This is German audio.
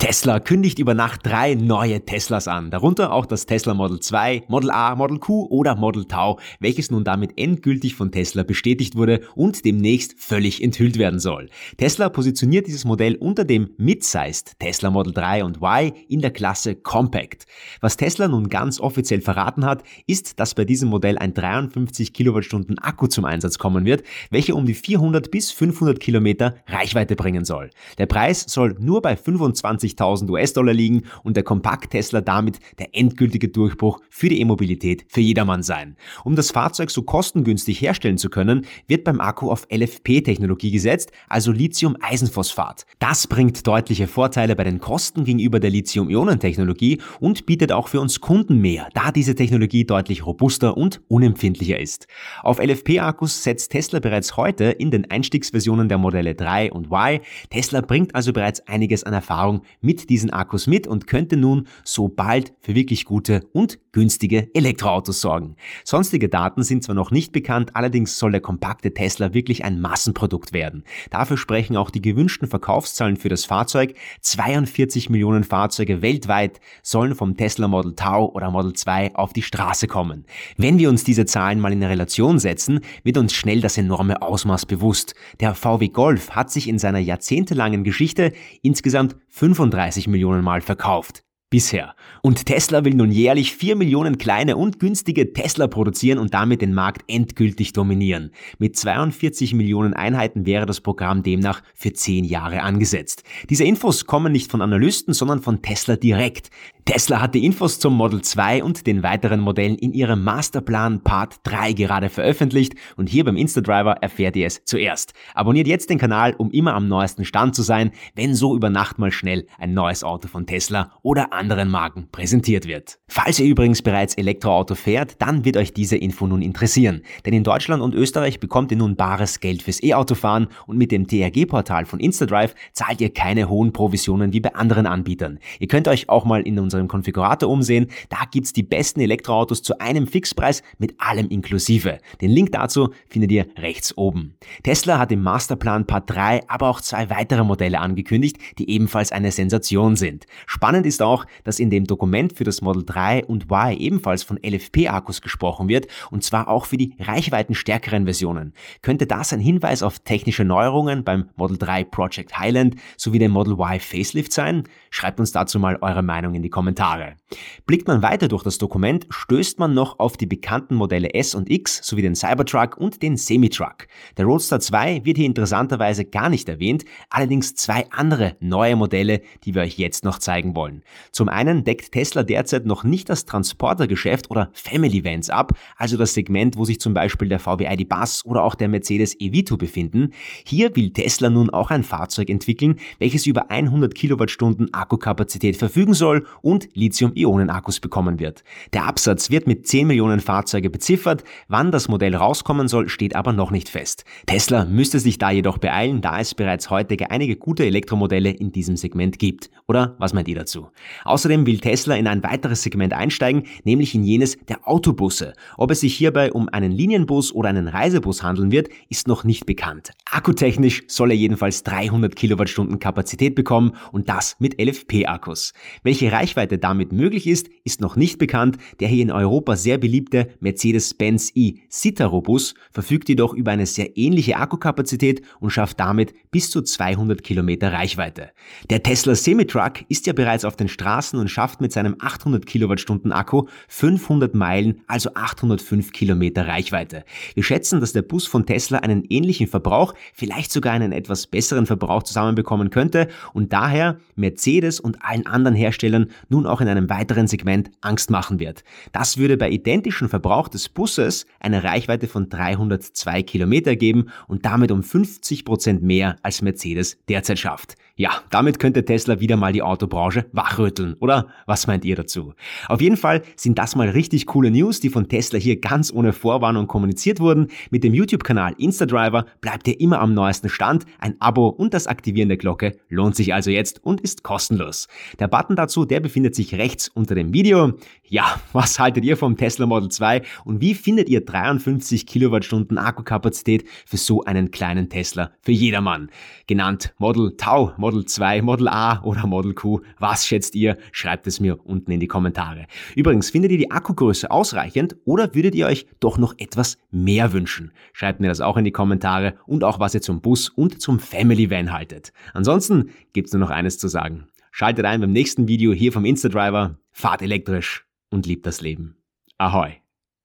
Tesla kündigt über Nacht drei neue Teslas an, darunter auch das Tesla Model 2, Model A, Model Q oder Model Tau, welches nun damit endgültig von Tesla bestätigt wurde und demnächst völlig enthüllt werden soll. Tesla positioniert dieses Modell unter dem Mid-Sized Tesla Model 3 und Y in der Klasse Compact. Was Tesla nun ganz offiziell verraten hat, ist, dass bei diesem Modell ein 53 Kilowattstunden Akku zum Einsatz kommen wird, welcher um die 400 bis 500 Kilometer Reichweite bringen soll. Der Preis soll nur bei 25 50.000 US-Dollar liegen und der Kompakt-Tesla damit der endgültige Durchbruch für die E-Mobilität für jedermann sein. Um das Fahrzeug so kostengünstig herstellen zu können, wird beim Akku auf LFP-Technologie gesetzt, also Lithium-Eisenphosphat. Das bringt deutliche Vorteile bei den Kosten gegenüber der Lithium-Ionen-Technologie und bietet auch für uns Kunden mehr, da diese Technologie deutlich robuster und unempfindlicher ist. Auf LFP-Akkus setzt Tesla bereits heute in den Einstiegsversionen der Modelle 3 und Y. Tesla bringt also bereits einiges an Erfahrung mit diesen Akkus mit und könnte nun so bald für wirklich gute und günstige Elektroautos sorgen. Sonstige Daten sind zwar noch nicht bekannt, allerdings soll der kompakte Tesla wirklich ein Massenprodukt werden. Dafür sprechen auch die gewünschten Verkaufszahlen für das Fahrzeug. 42 Millionen Fahrzeuge weltweit sollen vom Tesla Model Tau oder Model 2 auf die Straße kommen. Wenn wir uns diese Zahlen mal in Relation setzen, wird uns schnell das enorme Ausmaß bewusst. Der VW Golf hat sich in seiner jahrzehntelangen Geschichte insgesamt 35 Millionen Mal verkauft bisher. Und Tesla will nun jährlich 4 Millionen kleine und günstige Tesla produzieren und damit den Markt endgültig dominieren. Mit 42 Millionen Einheiten wäre das Programm demnach für 10 Jahre angesetzt. Diese Infos kommen nicht von Analysten, sondern von Tesla direkt. Tesla hat die Infos zum Model 2 und den weiteren Modellen in ihrem Masterplan Part 3 gerade veröffentlicht und hier beim Instadriver erfährt ihr es zuerst. Abonniert jetzt den Kanal, um immer am neuesten Stand zu sein, wenn so über Nacht mal schnell ein neues Auto von Tesla oder anderen Marken präsentiert wird. Falls ihr übrigens bereits Elektroauto fährt, dann wird euch diese Info nun interessieren. Denn in Deutschland und Österreich bekommt ihr nun bares Geld fürs E-Autofahren und mit dem TRG-Portal von Instadrive zahlt ihr keine hohen Provisionen wie bei anderen Anbietern. Ihr könnt euch auch mal in unserem Konfigurator umsehen. Da gibt's die besten Elektroautos zu einem Fixpreis mit allem inklusive. Den Link dazu findet ihr rechts oben. Tesla hat im Masterplan Part 3 aber auch zwei weitere Modelle angekündigt, die ebenfalls eine Sensation sind. Spannend ist auch, dass in dem Dokument für das Model 3 und Y ebenfalls von LFP-Akkus gesprochen wird und zwar auch für die reichweitenstärkeren Versionen. Könnte das ein Hinweis auf technische Neuerungen beim Model 3 Project Highland sowie dem Model Y Facelift sein? Schreibt uns dazu mal eure Meinung in die Kommentare. Blickt man weiter durch das Dokument, stößt man noch auf die bekannten Modelle S und X sowie den Cybertruck und den Semitruck. Der Roadster 2 wird hier interessanterweise gar nicht erwähnt, allerdings zwei andere neue Modelle, die wir euch jetzt noch zeigen wollen. Zum einen deckt Tesla derzeit noch nicht das Transportergeschäft oder Family Vans ab, also das Segment, wo sich zum Beispiel der VW ID Bus oder auch der Mercedes E-Vito befinden. Hier will Tesla nun auch ein Fahrzeug entwickeln, welches über 100 Kilowattstunden Akkukapazität verfügen soll und Lithium-Ionen-Akkus bekommen wird. Der Absatz wird mit 10 Millionen Fahrzeuge beziffert, wann das Modell rauskommen soll, steht aber noch nicht fest. Tesla müsste sich da jedoch beeilen, da es bereits heute einige gute Elektromodelle in diesem Segment gibt. Oder was meint ihr dazu? Außerdem will Tesla in ein weiteres Segment einsteigen, nämlich in jenes der Autobusse. Ob es sich hierbei um einen Linienbus oder einen Reisebus handeln wird, ist noch nicht bekannt. Akkutechnisch soll er jedenfalls 300 Kilowattstunden Kapazität bekommen und das mit LFP-Akkus. Welche Reichweite damit möglich ist, ist noch nicht bekannt. Der hier in Europa sehr beliebte Mercedes-Benz e-Citaro-Bus verfügt jedoch über eine sehr ähnliche Akkukapazität und schafft damit bis zu 200 Kilometer Reichweite. Der Tesla Semitruck ist ja bereits auf den Straßen und schafft mit seinem 800 Kilowattstunden Akku 500 Meilen, also 805 Kilometer Reichweite. Wir schätzen, dass der Bus von Tesla einen ähnlichen Verbrauch, vielleicht sogar einen etwas besseren Verbrauch zusammenbekommen könnte und daher Mercedes und allen anderen Herstellern nun auch in einem weiteren Segment Angst machen wird. Das würde bei identischem Verbrauch des Busses eine Reichweite von 302 Kilometer geben und damit um 50 Prozent mehr als Mercedes derzeit schafft. Ja, damit könnte Tesla wieder mal die Autobranche wachrütteln, oder? Was meint ihr dazu? Auf jeden Fall sind das mal richtig coole News, die von Tesla hier ganz ohne Vorwarnung kommuniziert wurden. Mit dem YouTube-Kanal Instadriver bleibt ihr immer am neuesten Stand. Ein Abo und das Aktivieren der Glocke lohnt sich also jetzt und ist kostenlos. Der Button dazu, der befindet sich rechts unter dem Video. Ja, was haltet ihr vom Tesla Model 2 und wie findet ihr 53 Kilowattstunden Akkukapazität für so einen kleinen Tesla für jedermann? Genannt Model Tau, Model 2, Model A oder Model Q. Was schätzt ihr? Schreibt es mir unten in die Kommentare. Übrigens, findet ihr die Akkugröße ausreichend oder würdet ihr euch doch noch etwas mehr wünschen? Schreibt mir das auch in die Kommentare und auch was ihr zum Bus und zum Family Van haltet. Ansonsten gibt's nur noch eines zu sagen. Schaltet ein beim nächsten Video hier vom Instadriver, fahrt elektrisch und liebt das Leben. Ahoi!